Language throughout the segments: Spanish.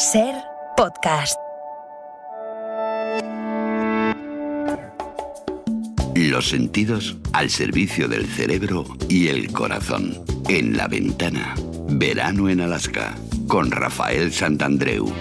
Ser podcast. Los sentidos al servicio del cerebro y el corazón. En la ventana. Verano en Alaska. Con Rafael Santandreu.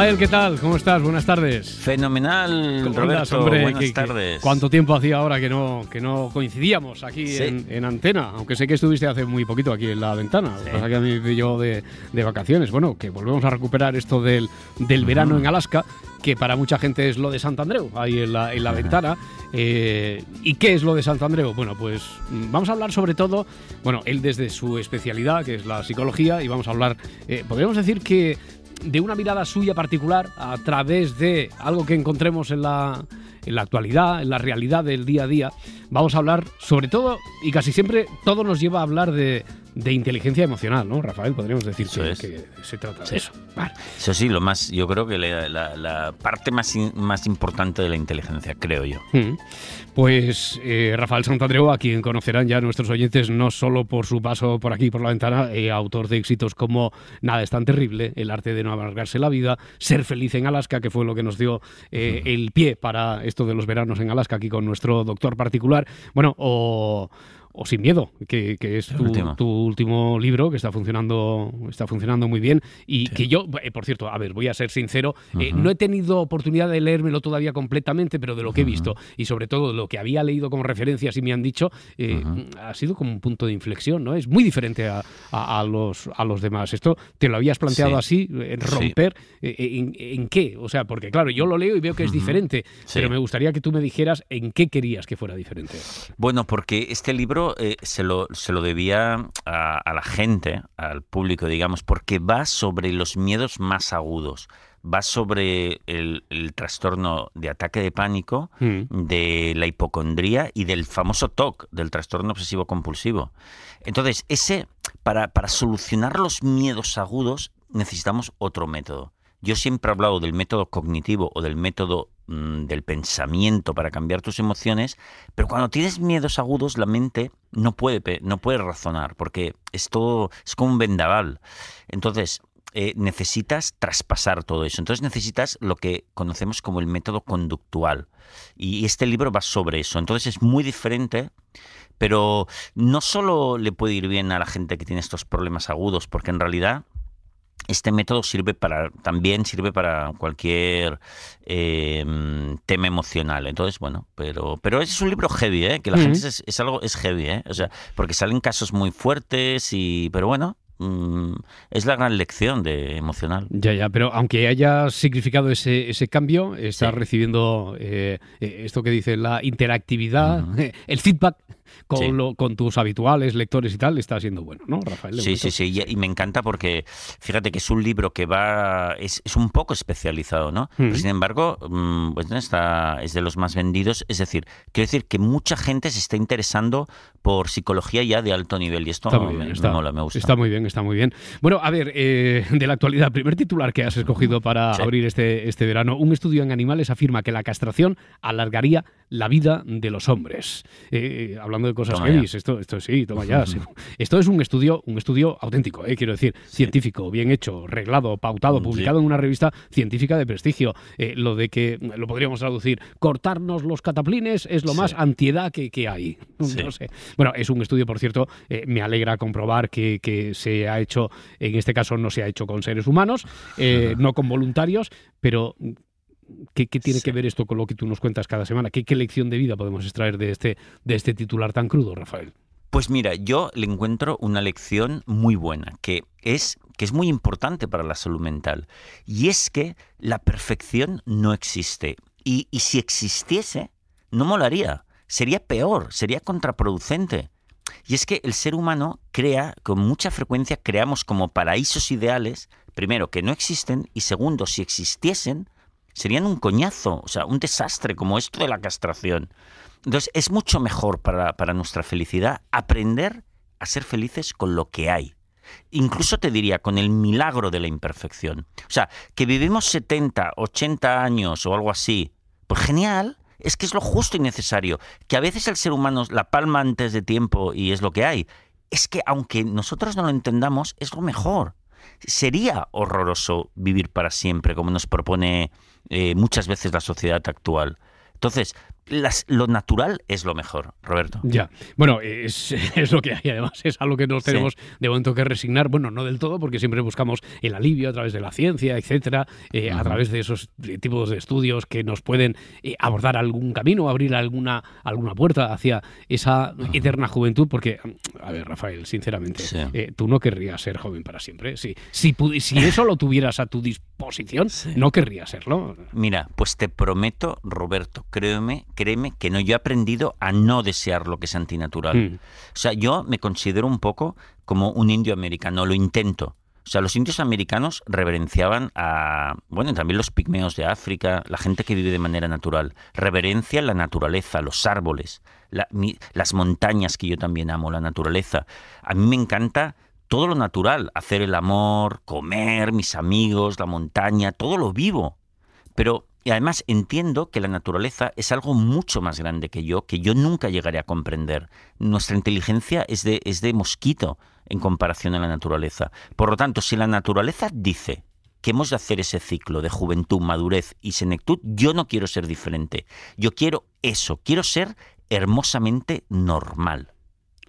Rafael, ¿qué tal? ¿Cómo estás? Buenas tardes. Fenomenal, ¿Cómo Roberto. andas, hombre? Buenas ¿Qué- qué- tardes. ¿Cuánto tiempo hacía ahora que no, que no coincidíamos aquí Sí. en, en antena? Aunque sé que estuviste hace muy poquito aquí en la ventana. Lo que pasa que a mí me pilló de, de vacaciones. Bueno, que volvemos a recuperar esto del, del verano en Alaska, que para mucha gente es lo de Santandreu, ahí en la, en la ventana. Eh, ¿Y qué es lo de Santandreu? Bueno, pues mm, vamos a hablar sobre todo, bueno, él desde su especialidad, que es la psicología, y vamos a hablar, eh, podríamos decir que de una mirada suya particular a través de algo que encontremos en la, en la actualidad, en la realidad del día a día. Vamos a hablar sobre todo, y casi siempre todo nos lleva a hablar de, de inteligencia emocional, ¿no, Rafael? Podríamos decir Eso que, es. que se trata Sí. de eso. Vale. Eso sí, lo más, yo creo que la, la- la parte más, in- más importante de la inteligencia, creo yo. Mm. Pues eh, Rafael Santandreu, a quien conocerán ya nuestros oyentes, no solo por su paso por aquí, por la ventana, eh, autor de éxitos como Nada es tan terrible, El arte de no amargarse la vida, Ser feliz en Alaska, que fue lo que nos dio eh, el pie para esto de los veranos en Alaska, aquí con nuestro doctor particular. Bueno, o... o Sin Miedo, que, que es tu, último. tu último libro que está funcionando, está funcionando muy bien. Y que yo, eh, por cierto, a ver, voy a ser sincero, eh, no he tenido oportunidad de leérmelo todavía completamente, pero de lo que he visto y sobre todo lo que había leído como referencias y me han dicho, eh, ha sido como un punto de inflexión, ¿no? Es muy diferente a, a- a los, a los demás. Esto te lo habías planteado así, en Sí. romper, eh, en, en qué? O sea, porque claro, yo lo leo y veo que es diferente, Sí. pero me gustaría que tú me dijeras en qué querías que fuera diferente. Bueno, porque este libro eh, se, lo, se lo debía a, a la gente, al público, digamos, porque va sobre los miedos más agudos. Va sobre el, el trastorno de ataque de pánico, Mm. de la hipocondría y del famoso TOC, del trastorno obsesivo compulsivo. Entonces, ese, para, para solucionar los miedos agudos, necesitamos otro método. Yo siempre he hablado del método cognitivo o del método mm, del pensamiento para cambiar tus emociones, pero cuando tienes miedos agudos, la mente no puede, no puede razonar, porque es todo, es como un vendaval. Entonces, eh, necesitas traspasar todo eso. Entonces necesitas lo que conocemos como el método conductual. Y este libro va sobre eso. Entonces es muy diferente, pero no solo le puede ir bien a la gente que tiene estos problemas agudos, porque en realidad este método sirve para también sirve para cualquier eh, tema emocional. Entonces, bueno, pero pero es un libro heavy, ¿eh? Que la gente es, es algo es heavy, ¿eh? O sea, porque salen casos muy fuertes y pero bueno, mm, es la gran lección de emocional. Ya, ya, pero aunque haya significado ese, ese cambio, estás Sí. recibiendo eh, eh, esto que dice la interactividad, el feedback con, Sí. lo- con tus habituales lectores y tal, está siendo bueno, ¿no, Rafael? Sí, momento. sí, sí, y, y me encanta porque fíjate que es un libro que va, es, es un poco especializado, ¿no? Pero sin embargo, mm, pues está, es de los más vendidos, es decir, quiero decir que mucha gente se está interesando por psicología ya de alto nivel y esto Está muy bien, me está, mola, me gusta. está muy bien, está muy bien. Bueno, a ver, eh, de la actualidad, primer titular que has escogido para Sí. abrir este, este verano. Un estudio en animales afirma que la castración alargaría la vida de los hombres. Eh, hablando de cosas heavy, esto, esto sí, toma ya. sí. Esto es un estudio, un estudio auténtico, eh, quiero decir, científico, bien hecho, reglado, pautado, Mm, publicado sí. en una revista científica de prestigio. Eh, lo de que, lo podríamos traducir, cortarnos los cataplines es lo más antiedad que, que hay. No sé. Bueno, es un estudio, por cierto, eh, me alegra comprobar que, que se ha hecho, en este caso no se ha hecho con seres humanos, no con voluntarios, pero ¿qué, qué tiene Sí. que ver esto con lo que tú nos cuentas cada semana? ¿Qué, qué lección de vida podemos extraer de este, de este titular tan crudo, Rafael? Pues mira, yo le encuentro una lección muy buena, que es, que es muy importante para la salud mental. Y es que la perfección no existe. Y, y si existiese, no molaría. Sería peor, sería contraproducente. Y es que el ser humano crea, con mucha frecuencia creamos como paraísos ideales, primero, que no existen, y segundo, si existiesen, serían un coñazo, o sea, un desastre, como esto de la castración. Entonces, es mucho mejor para, para nuestra felicidad aprender a ser felices con lo que hay. Incluso te diría con el milagro de la imperfección. O sea, que vivimos 70, 80 años o algo así, pues genial, es que es lo justo y necesario. Que a veces el ser humano la palma antes de tiempo y es lo que hay. Es que aunque nosotros no lo entendamos, es lo mejor. Sería horroroso vivir para siempre, como nos propone eh, muchas veces la sociedad actual. Entonces, lo natural es lo mejor, Roberto. Ya. Bueno, es, lo que hay, además, es algo que nos tenemos de momento que resignar. Bueno, no del todo, porque siempre buscamos el alivio a través de la ciencia, etcétera, eh, a través de esos tipos de estudios que nos pueden eh, abordar algún camino, abrir alguna, alguna puerta hacia esa eterna juventud. Porque, a ver, Rafael, sinceramente, eh, tú no querrías ser joven para siempre. Si, si, si eso lo tuvieras a tu disposición, no querrías serlo. Mira, pues te prometo, Roberto, créeme créeme que no, yo he aprendido a no desear lo que es antinatural. Mm. O sea, yo me considero un poco como un indio americano, lo intento. O sea, los indios americanos reverenciaban a, bueno, también los pigmeos de África, la gente que vive de manera natural. Reverencia la naturaleza, los árboles, las montañas que yo también amo, la naturaleza. A mí me encanta todo lo natural, hacer el amor, comer, mis amigos, la montaña, todo lo vivo. Pero y además entiendo que la naturaleza es algo mucho más grande que yo, que yo nunca llegaré a comprender. Nuestra inteligencia es de, es de mosquito en comparación a la naturaleza. Por lo tanto, si la naturaleza dice que hemos de hacer ese ciclo de juventud, madurez y senectud, yo no quiero ser diferente. Yo quiero eso, quiero ser hermosamente normal.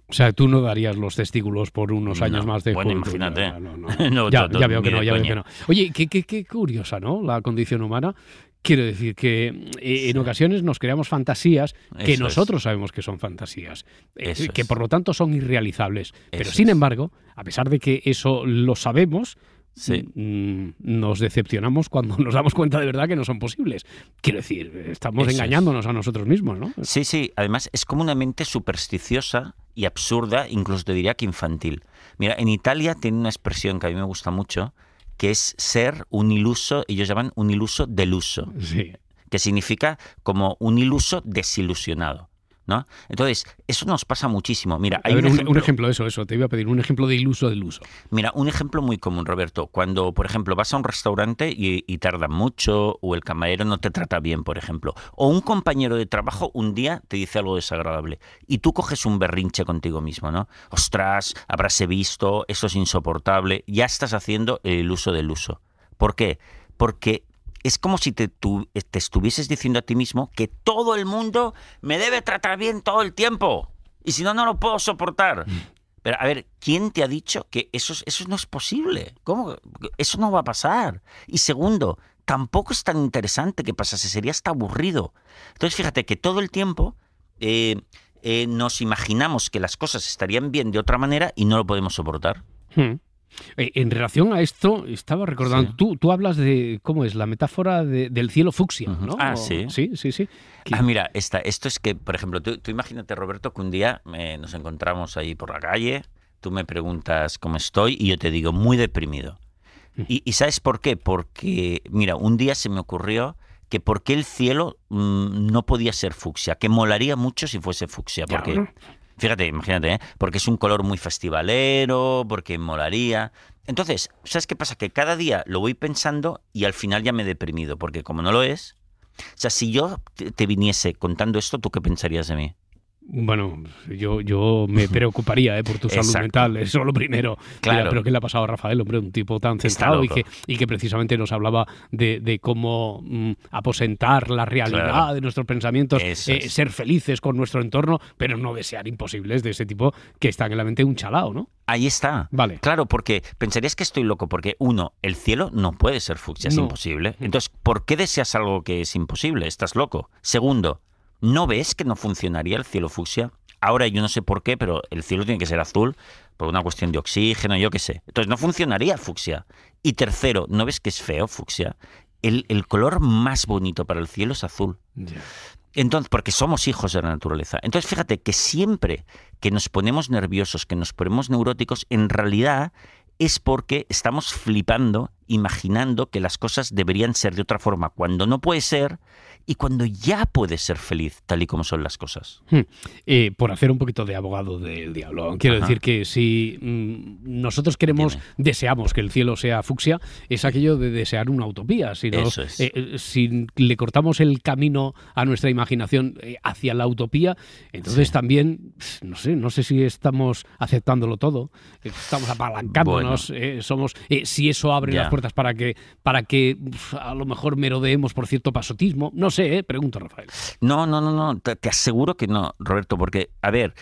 O sea, tú no darías los testículos por unos años más de Bueno, imagínate. ya, veo que no, ya veo que no. Oye, qué, qué, qué curiosa, ¿no? La condición humana. Quiero decir que eh, en ocasiones nos creamos fantasías que nosotros sabemos que son fantasías, eh, que por lo tanto son irrealizables. Pero sin embargo, a pesar de que eso lo sabemos, mm, nos decepcionamos cuando nos damos cuenta de verdad que no son posibles. Quiero decir, estamos engañándonos a nosotros mismos, ¿no? Sí, sí. Además, es como una mente supersticiosa y absurda, incluso te diría que infantil. Mira, en Italia tiene una expresión que a mí me gusta mucho, que es ser un iluso, ellos llaman un iluso deluso, sí. que significa como un iluso desilusionado. ¿No? Entonces, eso nos pasa muchísimo. Mira, hay un, ejemplo, de eso, eso, te iba a pedir un ejemplo de iluso del uso. Mira, un ejemplo muy común, Roberto, cuando, por ejemplo, vas a un restaurante y, y tarda mucho, o el camarero no te trata bien, por ejemplo, o un compañero de trabajo un día te dice algo desagradable, y tú coges un berrinche contigo mismo, ¿no? Ostras, habráse visto, eso es insoportable, ya estás haciendo el uso del uso. ¿Por qué? Porque es como si te, te estuvieses diciendo a ti mismo que todo el mundo me debe tratar bien todo el tiempo. Y si no, no lo puedo soportar. Mm. Pero a ver, ¿quién te ha dicho que eso, eso no es posible? ¿Cómo? Eso no va a pasar. Y segundo, tampoco es tan interesante que pasase, sería hasta aburrido. Entonces, fíjate que todo el tiempo eh, eh, nos imaginamos que las cosas estarían bien de otra manera y no lo podemos soportar. Hmm. Eh, en relación a esto, estaba recordando, tú, tú hablas de, ¿cómo es? La metáfora del cielo fucsia, ¿no? Ah, sí. Sí, sí, sí. Ah, mira, esta, esto es que, por ejemplo, tú, imagínate, Roberto, que un día eh, nos encontramos ahí por la calle, tú me preguntas cómo estoy y yo te digo, muy deprimido. Mm. Y, ¿sabes por qué? Porque, mira, un día se me ocurrió que por qué el cielo mm, no podía ser fucsia, que molaría mucho si fuese fucsia, porque... Fíjate, imagínate, ¿eh? porque es un color muy festivalero, porque molaría. Entonces, ¿sabes qué pasa? Que cada día lo voy pensando y al final ya me he deprimido, porque como no lo es, o sea, si yo te viniese contando esto, ¿tú qué pensarías de mí? Bueno, yo, yo me preocuparía eh, por tu salud mental, eso es lo primero. Claro. pero ¿qué le ha pasado a Rafael, hombre? Un tipo tan centrado y que, y que precisamente nos hablaba de, cómo mm, aposentar la realidad de nuestros pensamientos, eh, ser felices con nuestro entorno, pero no desear imposibles de ese tipo que están en la mente un chalao, ¿no? Ahí está. Vale. Claro, porque pensarías que estoy loco, porque uno, el cielo no puede ser fucsia, es imposible. Entonces, ¿por qué deseas algo que es imposible? Estás loco. Segundo, ¿No ves que no funcionaría el cielo fucsia? Ahora yo no sé por qué, pero el cielo tiene que ser azul por una cuestión de oxígeno, yo qué sé. Entonces no funcionaría fucsia. Y tercero, ¿no ves que es feo fucsia? El, color más bonito para el cielo es azul. Entonces, porque somos hijos de la naturaleza. Entonces, fíjate que siempre que nos ponemos nerviosos, que nos ponemos neuróticos, en realidad es porque estamos flipando imaginando que las cosas deberían ser de otra forma, cuando no puede ser y cuando ya puedes ser feliz tal y como son las cosas. Hmm. Eh, por hacer un poquito de abogado del diablo, quiero decir que si mm, nosotros queremos, deseamos que el cielo sea fucsia, es aquello de desear una utopía. Si, eh, eh, si le cortamos el camino a nuestra imaginación hacia la utopía, entonces también, no sé, no sé si estamos aceptándolo todo, estamos apalancándonos, somos, si eso abre las puertas para que, para que a lo mejor merodeemos por cierto pasotismo, no sé, ¿eh? pregunto Rafael. No, no, no, no, te, aseguro que no, Roberto, porque, a ver,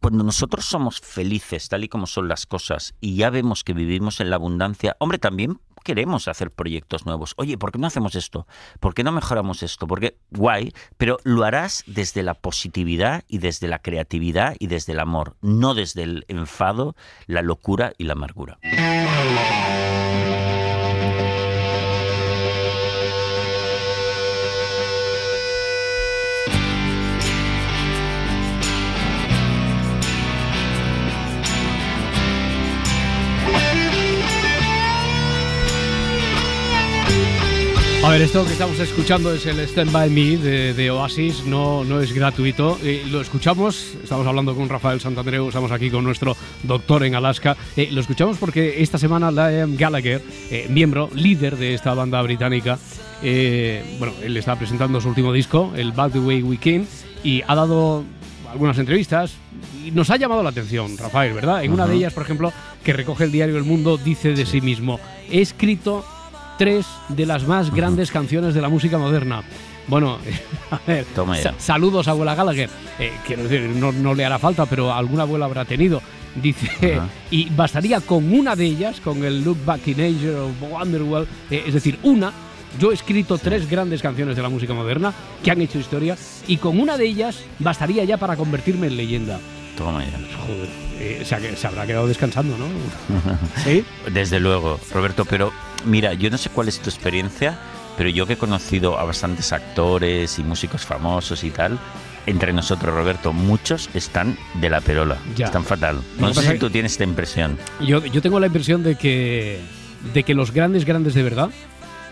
cuando nosotros somos felices tal y como son las cosas y ya vemos que vivimos en la abundancia, hombre, también queremos hacer proyectos nuevos. Oye, ¿por qué no hacemos esto? ¿Por qué no mejoramos esto? Porque, guay, pero lo harás desde la positividad y desde la creatividad y desde el amor, no desde el enfado, la locura y la amargura. A ver, esto que estamos escuchando es el Stand By Me de, Oasis, no, no es gratuito. Eh, lo escuchamos, estamos hablando con Rafael Santandreu, estamos aquí con nuestro doctor en Alaska. Eh, lo escuchamos porque esta semana Liam Gallagher, eh, miembro, líder de esta banda británica, bueno, él está presentando su último disco, el Back the Way We Came, y ha dado algunas entrevistas y nos ha llamado la atención, Rafael, ¿verdad? En una de ellas, por ejemplo, que recoge el diario El Mundo, dice de sí mismo, he escrito tres de las más grandes canciones de la música moderna. Bueno, a ver, saludos a abuela Gallagher. Eh, quiero decir, no, le hará falta, pero alguna abuela habrá tenido. Dice, y bastaría con una de ellas, con el Look Back in Asia o Wonderwall, eh, es decir, una. Yo he escrito tres grandes canciones de la música moderna que han hecho historia y con una de ellas bastaría ya para convertirme en leyenda. Toma ya. Joder, eh, se, se, habrá quedado descansando, ¿no? ¿Sí? Desde luego, Roberto, pero Mira, yo no sé cuál es tu experiencia, pero yo que he conocido a bastantes actores y músicos famosos y tal, entre nosotros, Roberto, muchos están de la perola. Están fatal. No, sé si tú tienes esta impresión. Yo, yo tengo la impresión de que, de que los grandes, grandes de verdad,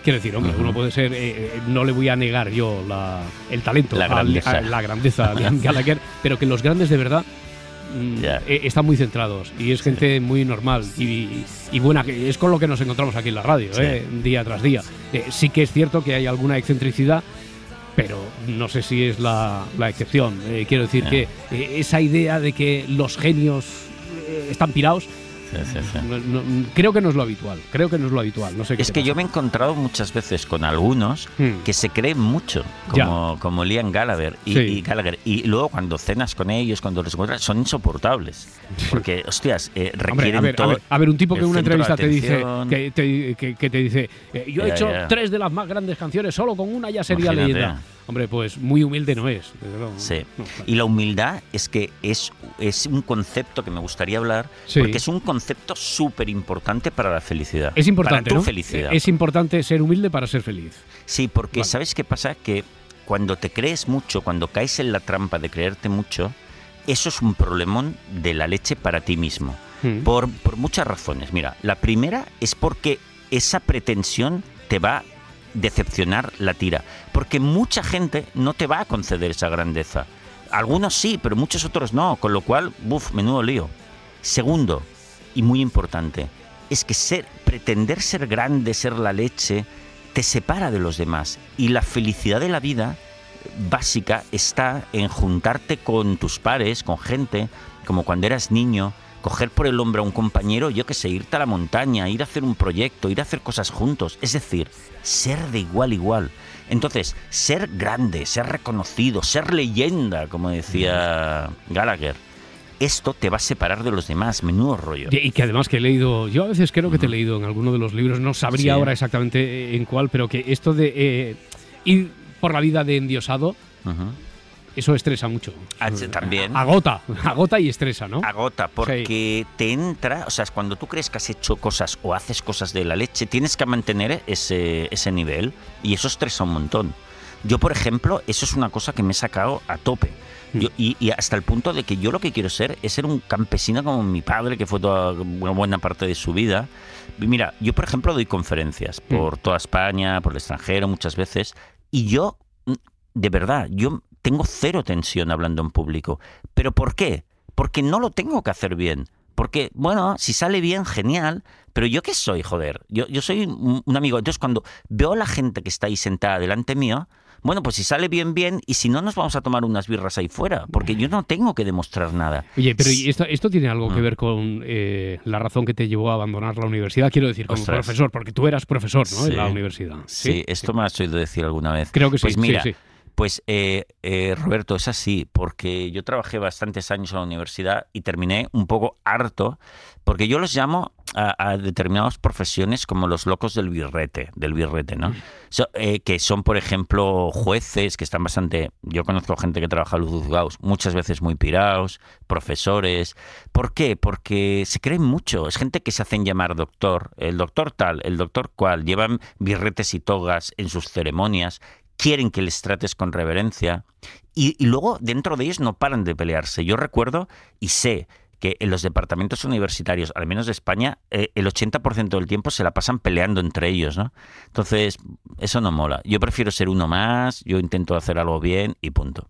quiero decir, hombre, uno puede ser, eh, eh, no le voy a negar yo la, el talento, la grandeza, la grandeza de Gallagher, pero que los grandes de verdad Eh, están muy centrados y es gente muy normal y, buena, que es con lo que nos encontramos aquí en la radio, eh, día tras día. Eh, sí que es cierto que hay alguna excentricidad, pero no sé si es la, excepción. quiero decir que esa idea de que los genios están pirados creo que no es lo habitual. Creo que no es lo habitual. No sé es que yo me he encontrado muchas veces con algunos hmm. que se creen mucho, como, como Liam Gallagher y, Gallagher. Y luego cuando cenas con ellos, cuando los encuentras, son insoportables. Porque, hostias, eh, requieren a ver, todo. A ver, un tipo que en una entrevista te dice, que te, que, te dice, eh, yo he hecho tres de las más grandes canciones, solo con una ya sería leyenda. Hombre, pues muy humilde no es. Sí. Y la humildad es que es, es un concepto que me gustaría hablar, porque es un concepto súper importante para la felicidad. Es importante. Para tu felicidad. Es importante ser humilde para ser feliz. Sí, porque ¿sabes qué pasa? Que cuando te crees mucho, cuando caes en la trampa de creerte mucho, eso es un problemón de la leche para ti mismo. Hmm. Por, por muchas razones. Mira, la primera es porque esa pretensión te va decepcionar la tira. Porque mucha gente no te va a conceder esa grandeza. Algunos sí, pero muchos otros no. Con lo cual, buf, menudo lío. Segundo, y muy importante, es que ser, pretender ser grande, ser la leche, te separa de los demás. Y la felicidad de la vida básica está en juntarte con tus pares, con gente, como cuando eras niño, coger por el hombro a un compañero, yo que sé, irte a la montaña, ir a hacer un proyecto, ir a hacer cosas juntos. Es decir, ser de igual a igual. Entonces, ser grande, ser reconocido, ser leyenda, como decía Gallagher, esto te va a separar de los demás, menudo rollo. Y que además que he leído, yo a veces creo que te he leído en alguno de los libros, no sabría ahora exactamente en cuál, pero que esto de eh, ir por la vida de endiosado, eso estresa mucho. Ah, también. Agota, agota y estresa, ¿no? Agota, porque te entra, o sea, cuando tú crees que has hecho cosas o haces cosas de la leche, tienes que mantener ese, ese nivel y eso estresa un montón. Yo, por ejemplo, eso es una cosa que me he sacado a tope. Yo- y, y hasta el punto de que yo lo que quiero ser es ser un campesino como mi padre, que fue toda una buena parte de su vida. Y Mira, yo por ejemplo doy conferencias por toda España, por el extranjero muchas veces, y yo, mm, de verdad, yo tengo cero tensión hablando en público. ¿Pero por qué? Porque no lo tengo que hacer bien. Porque, bueno, si sale bien, genial, pero yo qué soy, joder. Yo, yo soy un, un amigo. Entonces, cuando veo a la gente que está ahí sentada delante mío, bueno, pues si sale bien, bien, y si no, nos vamos a tomar unas birras ahí fuera, porque yo no tengo que demostrar nada. Oye, pero ¿y esto, esto tiene algo que Mm. ver con eh, la razón que te llevó a abandonar la universidad? Quiero decir, como Ostras. profesor, porque tú eras profesor, ¿no? Sí. En la universidad. Sí, esto me has oído decir alguna vez. Creo que sí. Pues mira, sí, sí. Pues eh, eh, Roberto, es así, porque yo trabajé bastantes años en la universidad y terminé un poco harto, porque yo los llamo a, a determinadas profesiones como los locos del birrete, del birrete, ¿no? So- eh, que son, por ejemplo, jueces que están bastante... Yo conozco gente que trabaja en los juzgados, muchas veces muy pirados, profesores. ¿Por qué? Porque se creen mucho. Es gente que se hacen llamar doctor, el doctor tal, el doctor cual, llevan birretes y togas en sus ceremonias quieren que les trates con reverencia y, luego dentro de ellos no paran de pelearse. Yo recuerdo y sé que en los departamentos universitarios, al menos de España, eh, el 80% del tiempo se la pasan peleando entre ellos, ¿no? Entonces, eso no mola. Yo prefiero ser uno más, yo intento hacer algo bien y punto.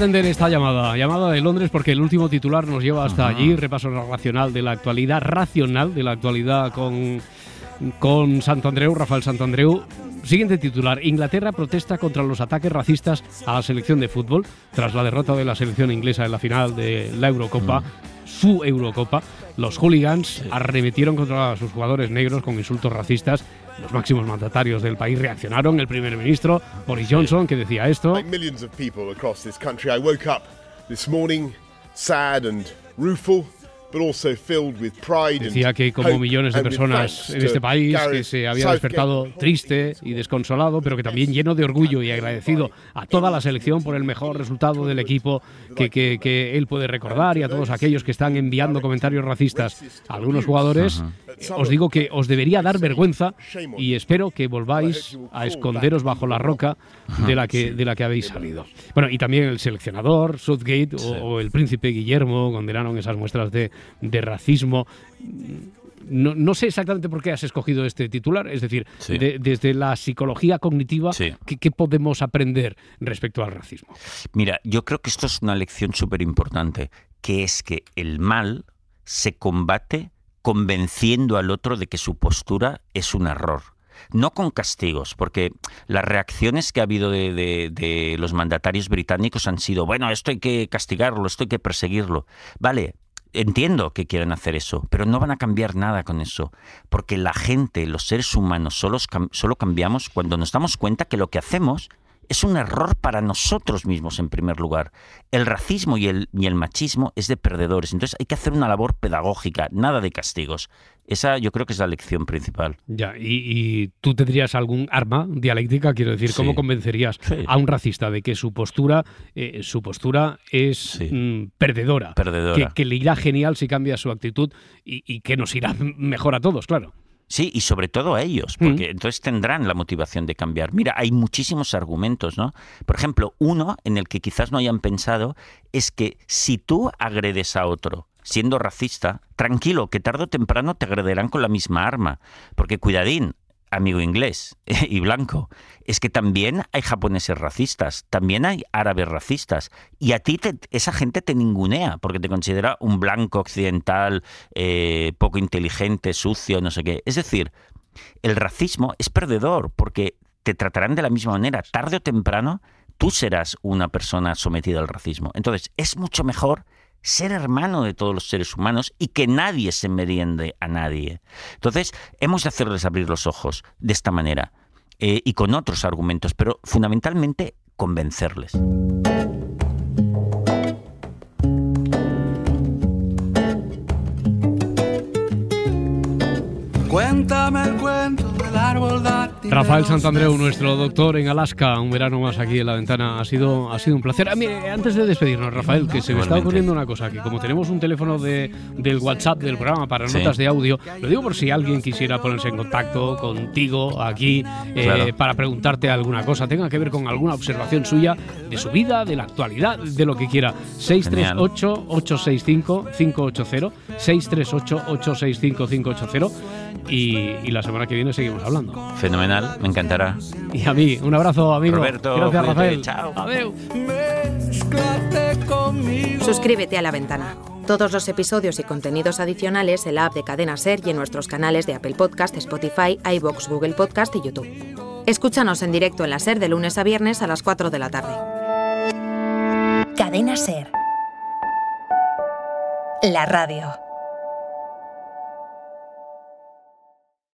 Atender esta llamada, llamada de Londres, porque el último titular nos lleva hasta allí. Repaso racional de la actualidad, racional de la actualidad con, con Santandreu, Rafael Santandreu. Siguiente titular: Inglaterra protesta contra los ataques racistas a la selección de fútbol tras la derrota de la selección inglesa en la final de la Eurocopa. Su Eurocopa, los hooligans arremetieron contra sus jugadores negros con insultos racistas. Los máximos mandatarios del país reaccionaron. El primer ministro Boris Johnson, que decía esto. Like millions of people across this country, I woke up this morning sad and rueful, but also filled with pride Decía and que como hope millones de personas en este país que se había despertado triste y desconsolado, pero que también lleno de orgullo y agradecido a toda la selección por el mejor resultado del equipo que, que- que él puede recordar y a todos aquellos que están enviando comentarios racistas a algunos jugadores. Eh, Os digo que os debería dar vergüenza y espero que volváis a esconderos bajo la roca de la que, de la que habéis salido. Bueno, y también el seleccionador, Southgate o, o el príncipe Guillermo condenaron esas muestras de, de racismo. No, no sé exactamente por qué has escogido este titular, es decir, Sí. de- desde la psicología cognitiva, Sí. ¿qué, qué podemos aprender respecto al racismo? Mira, yo creo que esto es una lección súper importante, que es que el mal se combate convenciendo al otro de que su postura es un error. No con castigos, porque las reacciones que ha habido de, de- de los mandatarios británicos han sido, bueno, esto hay que castigarlo, esto hay que perseguirlo. Vale, entiendo que quieran hacer eso, pero no van a cambiar nada con eso, porque la gente, los seres humanos, solo, solo cambiamos cuando nos damos cuenta que lo que hacemos es un error para nosotros mismos en primer lugar. El racismo y el, y el machismo es de perdedores. Entonces hay que hacer una labor pedagógica, nada de castigos. Esa yo creo que es la lección principal. Ya, y, y tú tendrías algún arma dialéctica, quiero decir, ¿cómo Sí. convencerías Sí. a un racista de que su postura, eh, su postura es Sí. mm, perdedora? Perdedora. Que, que le irá genial si cambia su actitud y, y que nos irá mejor a todos, claro. Sí, y sobre todo a ellos, porque entonces tendrán la motivación de cambiar. Mira, hay muchísimos argumentos, ¿no? Por ejemplo, uno en el que quizás no hayan pensado es que si tú agredes a otro siendo racista, tranquilo, que tarde o temprano te agredirán con la misma arma. Porque cuidadín, amigo inglés y blanco, es que también hay japoneses racistas, también hay árabes racistas, y a ti te- esa gente te ningunea porque te considera un blanco occidental, eh, poco inteligente, sucio, no sé qué. Es decir, el racismo es perdedor porque te tratarán de la misma manera. Tarde o temprano, tú serás una persona sometida al racismo. Entonces, es mucho mejor ser hermano de todos los seres humanos y que nadie se meriende a nadie. Entonces, hemos de hacerles abrir los ojos de esta manera. eh, y con otros argumentos, pero fundamentalmente convencerles. Cuéntame el cuento. Rafael Santandreu, nuestro doctor en Alaska, un verano más aquí en la ventana. Ha sido, ha sido un placer. Ah, mire, antes de despedirnos, Rafael, que se me está ocurriendo una cosa, que como tenemos un teléfono de, del WhatsApp del programa para Sí. notas de audio, lo digo por si alguien quisiera ponerse en contacto contigo aquí eh, Claro. para preguntarte alguna cosa, tenga que ver con alguna observación suya de su vida, de la actualidad, de lo que quiera. 638-865-580, 638-865-580 y, y la semana que viene seguimos hablando. Fenomenal, me encantará. Y a mí, un abrazo, amigo. Roberto, Gracias, cuídate, Rafael. chao. Adeu. Suscríbete a La Ventana. Todos los episodios y contenidos adicionales en la app de Cadena Ser y en nuestros canales de Apple Podcast, Spotify, iBox, Google Podcast y YouTube. Escúchanos en directo en la Ser de lunes a viernes a las 4 de la tarde. Cadena Ser. La radio.